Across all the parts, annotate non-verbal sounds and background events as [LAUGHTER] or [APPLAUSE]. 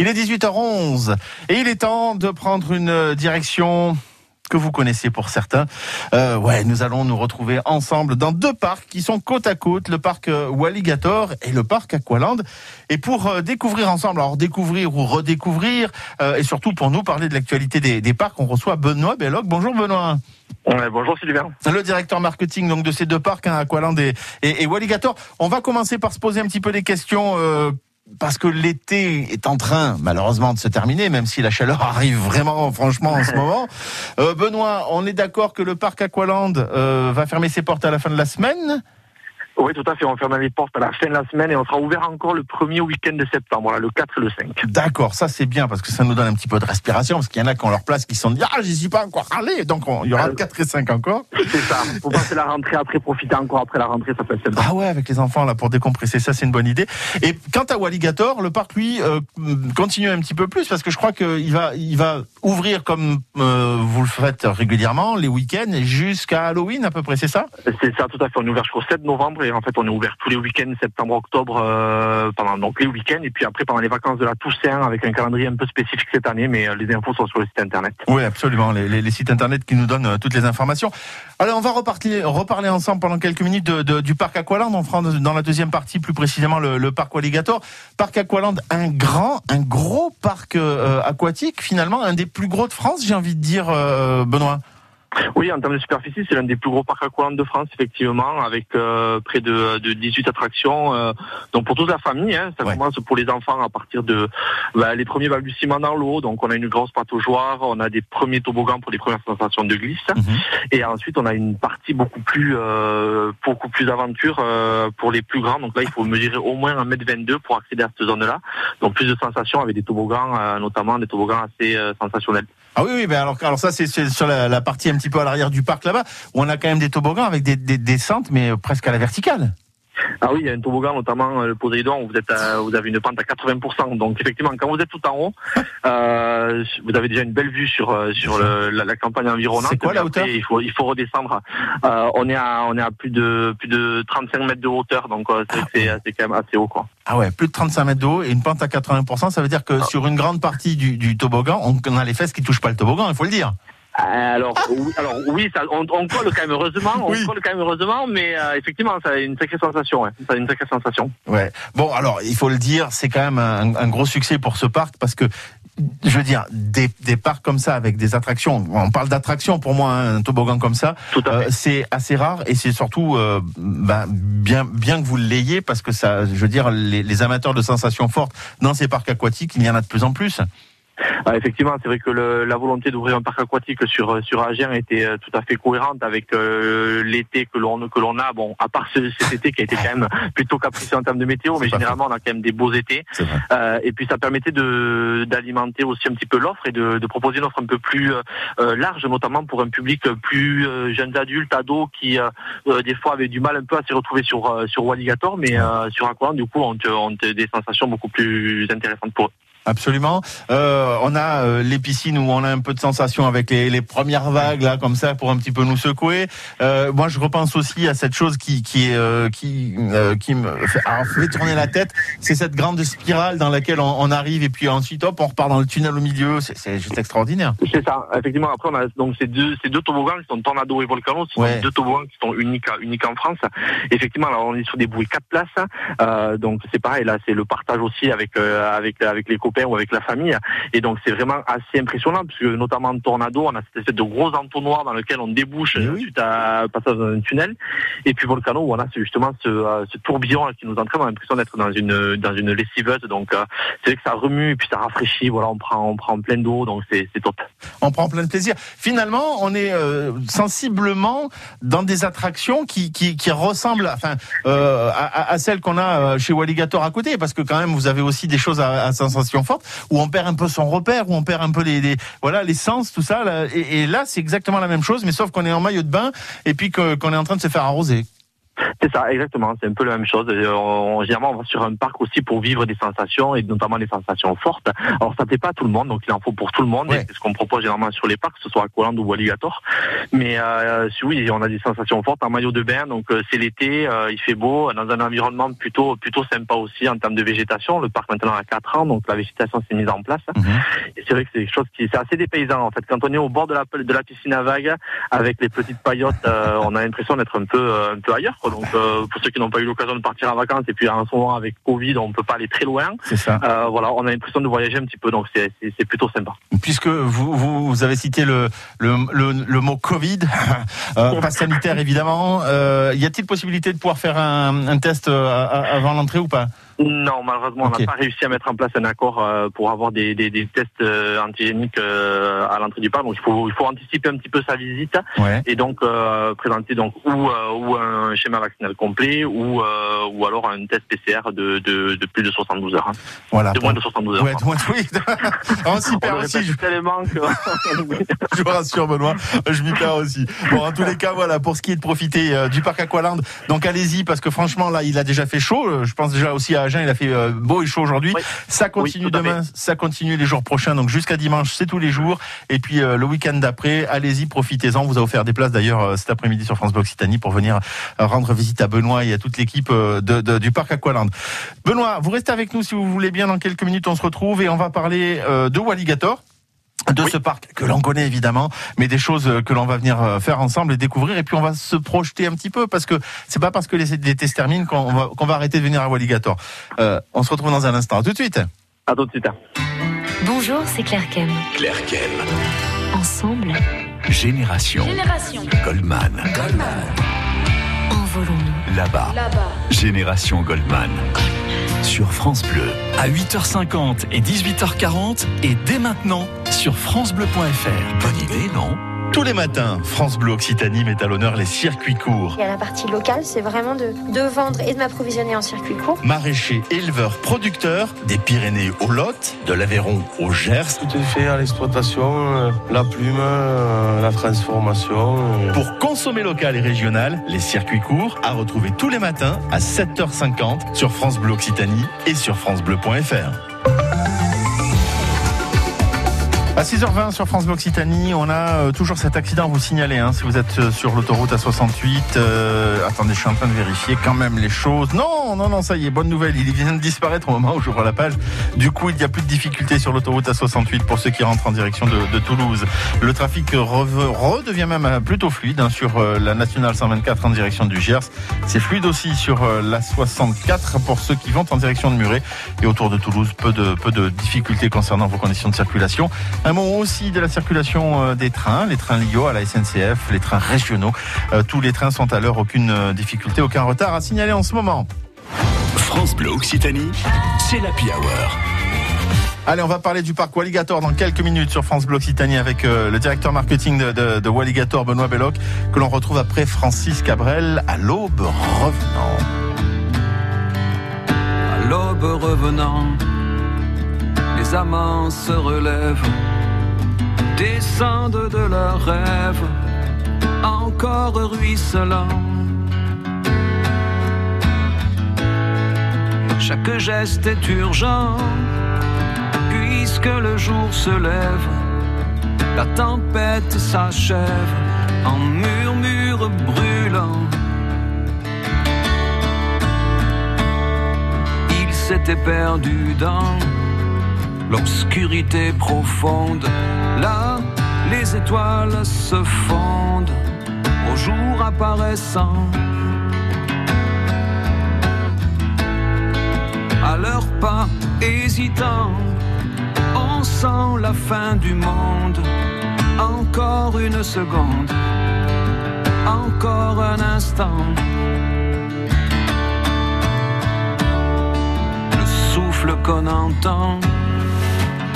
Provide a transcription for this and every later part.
Il est 18h11 et il est temps de prendre une direction que vous connaissez pour certains. Euh, ouais, nous allons nous retrouver ensemble dans deux parcs qui sont côte à côte, le parc euh, Walligator et le parc Aqualand. Et pour euh, découvrir ensemble, alors découvrir ou redécouvrir, euh, et surtout pour nous parler de l'actualité des, des parcs, on reçoit Benoît Belloc. Bonjour Benoît. Ouais, bonjour Sylvain. Le directeur marketing donc de ces deux parcs, hein, Aqualand et, et, et Walligator. On va commencer par se poser un petit peu des questions. Euh, parce que l'été est en train, malheureusement, de se terminer, même si la chaleur arrive vraiment, franchement, en ce [LAUGHS] moment. Euh, Benoît, on est d'accord que le parc Aqualand euh, va fermer ses portes à la fin de la semaine Oui, tout à fait. On ferme les portes à la fin de la semaine et on sera ouvert encore le premier week-end de septembre, voilà, le 4 et le 5. D'accord, ça c'est bien parce que ça nous donne un petit peu de respiration parce qu'il y en a qui ont leur place qui sont dit ah j'y suis pas encore allé donc on- il y aura le 4 et 5 encore. C'est ça. Pour passer la rentrée après, profiter encore après la rentrée, ça peut être sympa. Ah ouais avec les enfants là pour décompresser ça c'est une bonne idée. Et quant à Walligator, le parc lui euh, continue un petit peu plus parce que je crois qu'il va il va ouvrir comme euh, vous le faites régulièrement les week-ends jusqu'à Halloween à peu près c'est ça? C'est ça, tout à fait. On est ouvert jusqu'au 7 novembre et en fait, on est ouvert tous les week-ends, septembre, octobre, euh, pendant donc les week-ends et puis après pendant les vacances de la Toussaint avec un calendrier un peu spécifique cette année, mais euh, les infos sont sur le site internet. Oui, absolument. Les, les- les sites internet qui nous donnent toutes les informations. Alors, on va repartir, reparler ensemble pendant quelques minutes de- de- du parc Aqualand. On fera dans la deuxième partie, plus précisément, le, le parc Walligator. Parc Aqualand, un grand, un gros parc aquatique, finalement, un des plus gros de France, j'ai envie de dire, euh, Benoît? Oui, en termes de superficie, c'est l'un des plus gros parcs aquatiques de France, effectivement, avec euh, près de, de 18 attractions. euh, donc pour toute la famille, hein, ça Ouais. commence pour les enfants à partir de bah, les premiers balbutiements dans l'eau. Donc on a une grosse pataugeoire, on a des premiers toboggans pour les premières sensations de glisse, Mhm. et ensuite on a une partie beaucoup plus euh, beaucoup plus aventure euh, pour les plus grands. Donc là, il faut mesurer au moins 1m22 pour accéder à cette zone-là. Donc plus de sensations avec des toboggans, euh, notamment des toboggans assez euh, sensationnels. Ah oui, oui, ben alors, alors ça, c'est sur la, la partie petit peu à l'arrière du parc là-bas, où on a quand même des toboggans avec des, des descentes, mais euh, presque à la verticale. Ah oui, il y a un toboggan, notamment euh, le Poséidon, où vous, êtes à- vous avez une pente à 80%. Donc effectivement, quand vous êtes tout en haut, [LAUGHS] euh, vous avez déjà une belle vue sur sur le- la, la campagne environnante. C'est quoi, la après, hauteur il faut il faut redescendre. Euh, on est à on est à plus de plus de 35 mètres de hauteur, donc euh, c'est Ah, quand même assez haut quoi. Ah ouais, plus de 35 mètres de haut et une pente à 80%, ça veut dire que sur une grande partie du, du toboggan, on, on a les fesses qui touchent pas le toboggan, il faut le dire. Euh, Alors oui, alors oui, ça, on, on colle quand même heureusement, on Oui. colle quand même heureusement, mais euh, effectivement, ça a une sacrée sensation. Ouais. Ça a une sacrée sensation. Ouais. Bon, alors, il faut le dire, c'est quand même un, un gros succès pour ce parc parce que, je veux dire, des, des parcs comme ça avec des attractions, on parle d'attractions pour moi, hein, un toboggan comme ça, euh, c'est assez rare et c'est surtout euh, ben, bien, bien que vous l'ayez parce que ça, je veux dire, les, les amateurs de sensations fortes dans ces parcs aquatiques, il y en a de plus en plus. Ah, effectivement, c'est vrai que le- la volonté d'ouvrir un parc aquatique sur sur Agen était euh, tout à fait cohérente avec euh, l'été que l'on que l'on a. Bon, à part ce- cet été qui a été quand même plutôt capricieux en termes de météo, mais généralement on a quand même des beaux étés. Euh, et puis ça permettait de d'alimenter aussi un petit peu l'offre et de, de proposer une offre un peu plus euh, euh, large, notamment pour un public plus euh, jeunes adultes, ados, qui euh, euh, des fois avaient du mal un peu à s'y retrouver sur euh, sur Walligator, mais euh, sur Aqualand, du coup, ont, ont des sensations beaucoup plus intéressantes pour eux. Absolument. Euh, on a euh, les piscines où on a un peu de sensation avec les, les premières vagues là, comme ça, pour un petit peu nous secouer. Euh, moi, je repense aussi à cette chose qui qui euh, qui qui me fait, alors, fait tourner la tête. C'est cette grande spirale dans laquelle on, on arrive et puis ensuite hop, on repart dans le tunnel au milieu. C'est- juste extraordinaire. C'est ça. Effectivement, après, on a donc ces deux, ces deux toboggans qui sont Tornado et Volcano, ce sont Ouais. deux toboggans qui sont uniques, uniques en France. Effectivement, alors on est sur des bouées quatre places. Donc c'est pareil, là, c'est le partage aussi avec avec avec les copains ou avec la famille. Et donc c'est vraiment assez impressionnant puisque notamment Tornado, on a cette espèce de gros entonnoir dans lequel on débouche Mais oui. suite à passage dans un tunnel. Et puis Volcano, où on a justement ce, euh, ce tourbillon qui nous entraîne. On a l'impression d'être dans une dans une lessiveuse. Donc euh, c'est vrai que ça remue et puis ça rafraîchit. Voilà, on prend on prend plein d'eau, donc c'est top. On prend plein de plaisir. Finalement, on est euh, sensiblement dans des attractions qui qui, qui ressemblent, enfin, euh, à, à- celles qu'on a chez Walligator à côté, parce que quand même, vous avez aussi des choses à, à sensation forte où on perd un peu son repère, où on perd un peu les, voilà les sens, tout ça. Et, là, c'est exactement la même chose, mais sauf qu'on est en maillot de bain et puis qu'on est en train de se faire arroser. C'est ça, exactement. C'est un peu la même chose. Euh, on, généralement, on va sur un parc aussi pour vivre des sensations et notamment des sensations fortes. Alors, ça plaît pas à tout le monde, donc il en faut pour tout le monde. C'est ce qu'on propose généralement sur les parcs, que ce soit Aqualand ou Alligator. Mais euh, oui, on a des sensations fortes en maillot de bain. Donc, euh, c'est l'été, euh, il fait beau, dans un environnement plutôt plutôt sympa aussi en termes de végétation. Le parc maintenant a 4 ans, donc la végétation s'est mise en place. Mhm. Et c'est vrai que c'est quelque chose qui c'est assez dépaysant en fait. Quand on est au bord de la de la piscine à vagues avec les petites paillotes, on a l'impression d'être un peu un peu ailleurs. Donc euh, pour ceux qui n'ont pas eu l'occasion de partir en vacances et puis en ce moment avec Covid, on peut pas aller très loin. C'est ça. Euh, voilà, on a l'impression de voyager un petit peu, donc c'est plutôt sympa. Puisque vous, vous, avez cité le, le, le, mot Covid, [LAUGHS] euh, pas sanitaire évidemment, y a-t-il possibilité de pouvoir faire un, un test avant l'entrée ou pas? Non, malheureusement, on n'a pas réussi à mettre en place un accord euh, pour avoir des, des, des tests euh, antigéniques euh, à l'entrée du parc. Donc il faut, il faut anticiper un petit peu sa visite et donc présenter donc ou, ou un schéma vaccinal complet ou ou alors un test PCR de, de, de plus de 72 heures. Hein. Voilà. De moins de 72 heures. Ouais, de moins, oui. [LAUGHS] on s'y perd aussi. Je... Que... [LAUGHS] je vous rassure, Benoît, je m'y perds aussi. Bon, en tous les cas, voilà, pour ce qui est de profiter du parc Aqualand, donc allez-y parce que franchement là, il a déjà fait chaud. Je pense déjà aussi à il a fait euh, beau et chaud aujourd'hui. Ça continue demain, ça continue les jours prochains. Donc jusqu'à dimanche, c'est tous les jours. Et puis euh, le week-end d'après, allez-y, profitez-en. vous a offert des places d'ailleurs euh, cet après-midi sur France Bleu Occitanie pour venir rendre visite à Benoît et à toute l'équipe de, du parc Aqualand. Benoît, vous restez avec nous si vous voulez bien. Dans quelques minutes, on se retrouve et on va parler de Walligator de ce parc que l'on connaît évidemment, mais des choses que l'on va venir euh, faire ensemble et découvrir. Et puis on va se projeter un petit peu parce que c'est pas parce que les, l'été se terminent qu'on va, va arrêter de venir à Walligator. Euh, on se retrouve dans un instant. À tout de suite. À tout de suite. Bonjour, c'est Claire Kem. Claire Kem. Ensemble. Génération. Génération. Goldman. Goldman. Envolons-nous. Là-bas. Là-bas. Génération Goldman. Goldman sur France Bleu. À 8h50 et 18h40 et dès maintenant sur francebleu.fr. Bonne idée, non? Tous les matins, France Bleu Occitanie met à l'honneur les circuits courts. Il y a la partie locale, c'est vraiment de, de vendre et de m'approvisionner en circuit court. Maraîchers, éleveurs, producteurs, des Pyrénées au Lot, de l'Aveyron au Gers. Tout est fait à l'exploitation, euh, la plume, euh, la transformation. Euh. Pour consommer local et régional, les circuits courts à retrouver tous les matins à 7h50 sur France Bleu Occitanie et sur francebleu.fr. À 6h20 sur France Occitanie, on a euh, toujours cet accident à vous signaler. Hein, si vous êtes euh, sur l'autoroute A68, euh, attendez, je suis en train de vérifier quand même les choses. Non, non, non, ça y est, bonne nouvelle. Il vient de disparaître au moment où j'ouvre la page. Du coup, il n'y a plus de difficultés sur l'autoroute A68 pour ceux qui rentrent en direction de, Toulouse. Le trafic redevient même plutôt fluide hein, sur la nationale 124 en direction du Gers. C'est fluide aussi sur la 64 pour ceux qui vont en direction de Muret. Et autour de Toulouse, peu de, difficultés concernant vos conditions de circulation. Mot aussi de la circulation euh, des trains, les trains LIO à la SNCF, les trains régionaux. Euh, tous les trains sont à l'heure, aucune euh, difficulté, aucun retard à signaler en ce moment. France Bleu Occitanie, c'est l'Happy Hour. Allez, on va parler du parc Walligator dans quelques minutes sur France Bleu Occitanie avec le directeur marketing de, de, Walligator, Benoît Belloc, que l'on retrouve après Francis Cabrel à l'aube revenant. À l'aube revenant, les amants se relèvent descendent de leurs rêves, encore ruisselants. Chaque geste est urgent, puisque le jour se lève, la tempête s'achève en murmure brûlant. Il s'était perdu dans l'obscurité profonde. Là, les étoiles se fondent au jour apparaissant. À leurs pas hésitants, on sent la fin du monde. Encore une seconde, encore un instant. Le souffle qu'on entend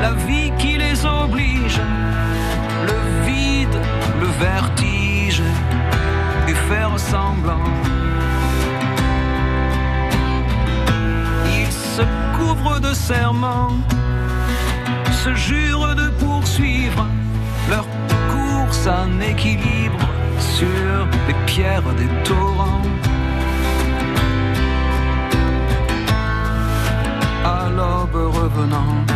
la vie qui les oblige, le vide, le vertige, et faire semblant. Ils se couvrent de serments, se jurent de poursuivre leur course en équilibre sur les pierres des torrents. À l'aube revenant.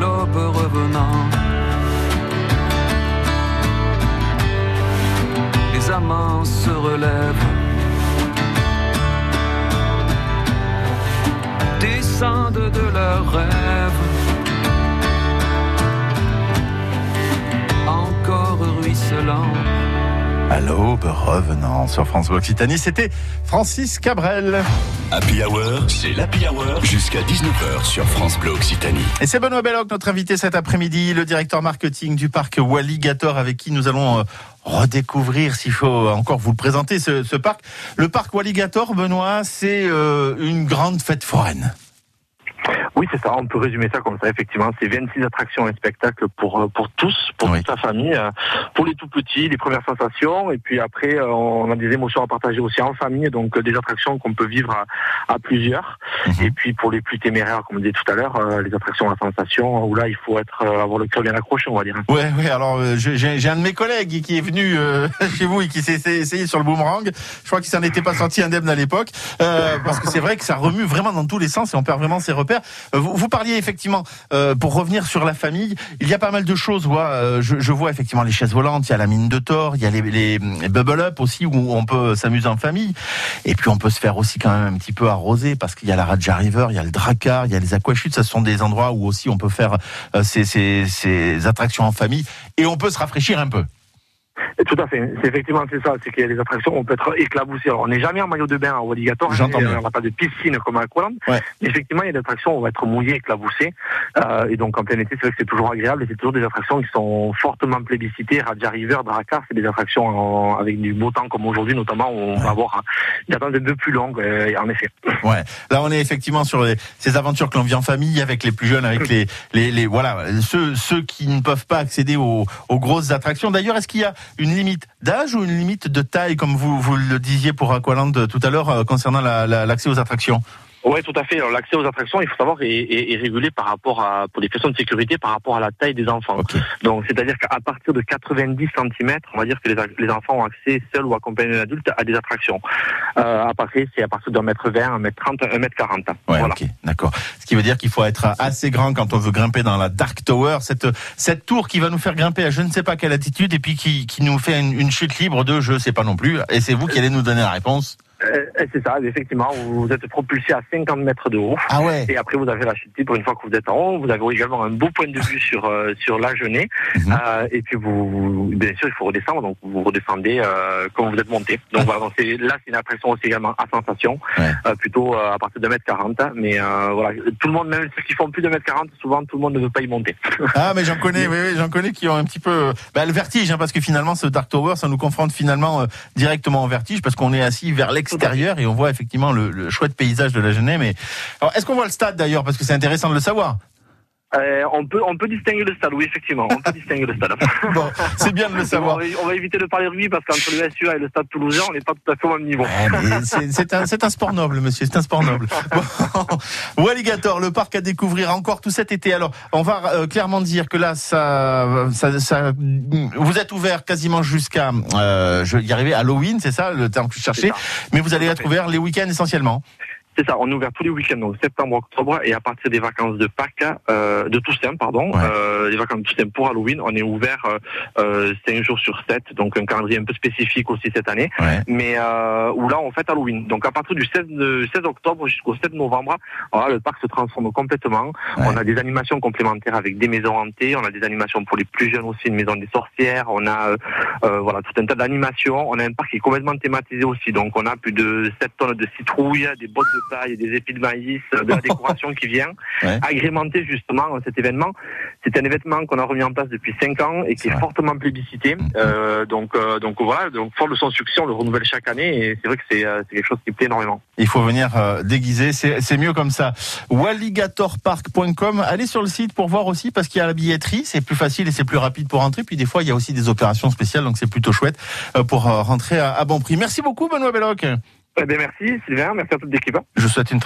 L'aube revenant. Les amants se relèvent. descendent de leurs rêves. Encore ruisselant. À l'aube, revenant sur France Bleu Occitanie, c'était Francis Cabrel. Happy Hour, c'est l'Happy Hour jusqu'à 19h sur France Bleu Occitanie. Et c'est Benoît Belloc, notre invité cet après-midi, le directeur marketing du parc Walligator, avec qui nous allons euh, redécouvrir, s'il faut encore vous le présenter, ce, ce parc. Le parc Walligator, Benoît, c'est euh, une grande fête foraine. Oui, c'est ça. On peut résumer ça comme ça. Effectivement, c'est 26 attractions et spectacles pour euh, pour tous, pour Oui. toute la famille, euh, pour les tout petits, les premières sensations, et puis après, euh, on a des émotions à partager aussi en famille, donc des attractions qu'on peut vivre à, à plusieurs. Mhm. Et puis pour les plus téméraires, comme on disait tout à l'heure, les attractions à sensation, où là, il faut être avoir le cœur bien accroché, on va dire. Ouais, ouais. Alors, j'ai un de mes collègues qui est venu euh, [LAUGHS] chez vous et qui s'est s'est essayé sur le boomerang. Je crois qu'il s'en était pas sorti indemne à l'époque, euh, parce que c'est vrai que ça remue vraiment dans tous les sens et on perd vraiment ses repères. Euh, Vous, parliez effectivement, euh, pour revenir sur la famille, il y a pas mal de choses. euh, je, vois effectivement les chaises volantes, il y a la mine de Thor, il y a les, bubble up aussi où on peut s'amuser en famille. Et puis on peut se faire aussi quand même un petit peu arroser parce qu'il y a la Raja River, il y a le Dracar, il y a les aquachutes. Ce sont des endroits où aussi on peut faire ces attractions en famille et on peut se rafraîchir un peu. Et tout à fait. C'est effectivement c'est ça. C'est qu'il y a des attractions où on peut être éclaboussé. Alors, on n'est jamais en maillot de bain en alligator. J'entends hein, bien. On n'a pas de piscine comme à Aqualand. Ouais. Mais effectivement, il y a des attractions où on va être mouillé, éclaboussé. Euh, et donc, en plein été, c'est vrai que c'est toujours agréable. Et c'est toujours des attractions qui sont fortement plébiscitées. Raja River, Dracar, c'est des attractions en- avec du beau temps comme aujourd'hui, notamment, où on va avoir une attente de plus longue, euh, en effet. Ouais. Là, on est effectivement sur les- ces aventures que l'on vit en famille avec les plus jeunes, avec les, les, les voilà, ceux, ceux qui ne peuvent pas accéder aux, aux grosses attractions. D'ailleurs, est-ce qu'il y a une limite d'âge ou une limite de taille, comme vous, le disiez pour Aqualand tout à l'heure, euh, concernant la- la- l'accès aux attractions? Oui, tout à fait. Alors, l'accès aux attractions, il faut savoir, est, est- est régulé par rapport à, pour des questions de sécurité, par rapport à la taille des enfants. Donc, c'est-à-dire qu'à partir de 90 cm, on va dire que les, les enfants ont accès seuls ou accompagnés d'un adulte à des attractions. Euh, après, c'est à partir d'un mètre 20, un mètre 30, un mètre 40. Ouais, voilà. ok, d'accord. Ce qui veut dire qu'il faut être assez grand quand on veut grimper dans la Dark Tower, cette, cette tour qui va nous faire grimper à je ne sais pas quelle altitude et puis qui, qui nous fait une, une chute libre de je sais pas non plus. Et c'est vous qui allez nous donner la réponse. Euh, c'est ça, effectivement, vous êtes propulsé à 50 mètres de haut. Ah ouais. Et après, vous avez la chute libre une fois que vous êtes en haut. Vous avez également un beau point de vue sur euh, sur la genée. Mhm. Euh, et puis, vous, bien sûr, il faut redescendre. Donc, vous redescendez euh, comme vous êtes monté. Donc, voilà. Donc, là, c'est une impression aussi également à sensation, Ouais. euh, plutôt euh, à partir de mètre 40. Mais euh, voilà, tout le monde, même ceux qui font plus de mètre 40, souvent, tout le monde ne veut pas y monter. [LAUGHS] Ah mais j'en connais, oui, oui, j'en connais qui ont un petit peu bah, le vertige, hein, parce que finalement ce Dark Tower, ça nous confronte finalement euh, directement au vertige, parce qu'on est assis vers l'extérieur et on voit effectivement le, le chouette paysage de la Genève. Est-ce qu'on voit le stade d'ailleurs, parce que c'est intéressant de le savoir. Euh, on peut on peut distinguer le stade, oui effectivement, on peut [LAUGHS] distinguer le stade. Bon, c'est bien de le savoir. on, va, on va éviter de parler rugby parce qu'entre le SUA et le stade toulousain, on n'est pas tout à fait au même niveau. Ouais, mais [LAUGHS] c'est un, c'est un sport noble, monsieur. C'est un sport noble. Bon. [LAUGHS] Walligator, le parc à découvrir encore tout cet été. Alors, on va euh, clairement dire que là, ça, ça, ça- vous êtes ouvert quasiment jusqu'à, euh, je vais y arriver, Halloween, c'est ça le terme que je cherchais. Mais vous allez être ouvert les week-ends essentiellement. C'est ça, on est ouvert tous les week-ends, donc septembre, octobre, et à partir des vacances de Pâques, euh, de Toussaint, pardon, Ouais. euh, les vacances de Toussaint pour Halloween, on est ouvert euh, euh, 5 jours sur 7, donc un calendrier un peu spécifique aussi cette année, Ouais. mais euh, où là on fête Halloween. Donc à partir du 16, de- 16 octobre jusqu'au 7 novembre, voilà, le parc se transforme complètement. Ouais. On a des animations complémentaires avec des maisons hantées, on a des animations pour les plus jeunes aussi, une maison des sorcières, on a euh, euh, voilà tout un tas d'animations. On a un parc qui est complètement thématisé aussi, donc on a plus de 7 tonnes de citrouilles, des bottes de paille, des épis de maïs, euh, de la [LAUGHS] décoration qui vient, Ouais. agrémenter justement cet événement. C'est un événement qu'on a remis en place depuis 5 ans et qui est fortement plébiscité. Mhm. Euh, donc euh, donc voilà, donc fort de son succès, on le renouvelle chaque année et c'est vrai que c'est euh, quelque chose qui plaît énormément. Il faut venir euh, déguiser, c'est mieux comme ça. Walligatorpark.com, allez sur le site pour voir aussi parce qu'il y a la billetterie, c'est plus facile et c'est plus rapide pour rentrer. Puis des fois, il y a aussi des opérations spéciales, donc c'est plutôt chouette euh, pour euh, rentrer à, à bon prix. Merci beaucoup, Benoît Belloc. Eh bien merci Sylvain, merci à toute l'équipe. Je vous souhaite une